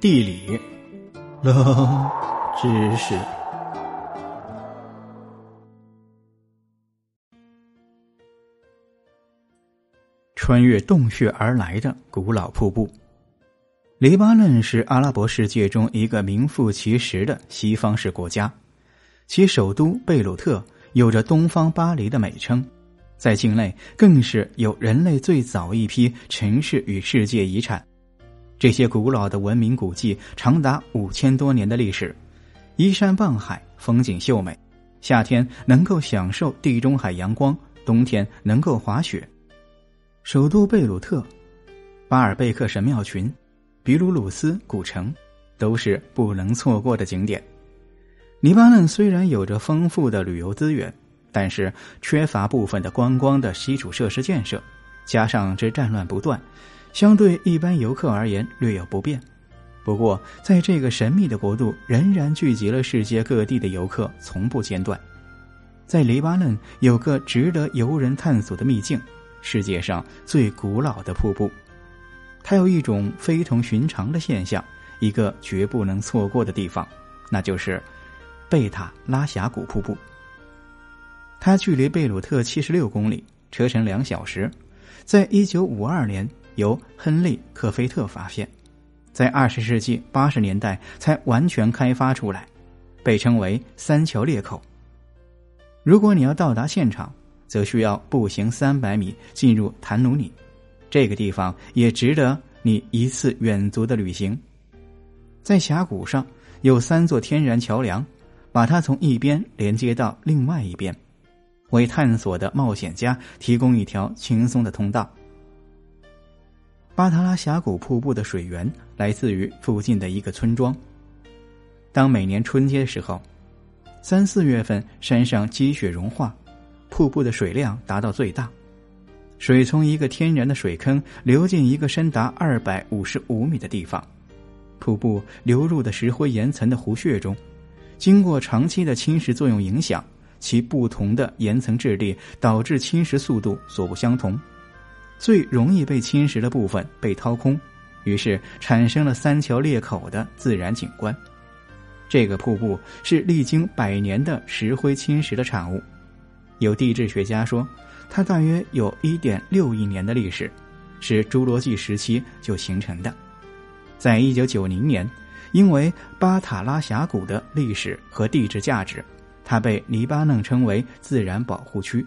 地理，冷知识。穿越洞穴而来的古老瀑布。黎巴嫩是阿拉伯世界中一个名副其实的西方式国家，其首都贝鲁特有着“东方巴黎”的美称，在境内更是有人类最早一批城市与世界遗产。这些古老的文明古迹长达五千多年的历史，依山傍海，风景秀美，夏天能够享受地中海阳光，冬天能够滑雪。首都贝鲁特、巴尔贝克神庙群、比鲁鲁斯古城，都是不能错过的景点。黎巴嫩虽然有着丰富的旅游资源，但是缺乏部分的观光的基础设施建设，加上这战乱不断。相对一般游客而言略有不便，不过在这个神秘的国度，仍然聚集了世界各地的游客，从不间断。在黎巴嫩有个值得游人探索的秘境——世界上最古老的瀑布。它有一种非同寻常的现象，一个绝不能错过的地方，那就是贝塔拉峡谷瀑布。它距离贝鲁特七十六公里，车程两小时。在一九五二年。由亨利·克菲特发现，在二十世纪八十年代才完全开发出来，被称为“三桥裂口”。如果你要到达现场，则需要步行三百米进入坦努里，这个地方也值得你一次远足的旅行。在峡谷上有三座天然桥梁，把它从一边连接到另外一边，为探索的冒险家提供一条轻松的通道。巴塔拉峡谷瀑布的水源来自于附近的一个村庄。当每年春天的时候，三四月份山上积雪融化，瀑布的水量达到最大，水从一个天然的水坑流进一个深达二百五十五米的地方，瀑布流入的石灰岩层的湖穴中，经过长期的侵蚀作用影响，其不同的岩层质地导致侵蚀速度所不相同。最容易被侵蚀的部分被掏空，于是产生了三桥裂口的自然景观。这个瀑布是历经百年的石灰侵蚀的产物。有地质学家说，它大约有一点六亿年的历史，是侏罗纪时期就形成的。在一九九零年，因为巴塔拉峡谷的历史和地质价值，它被黎巴嫩称为自然保护区。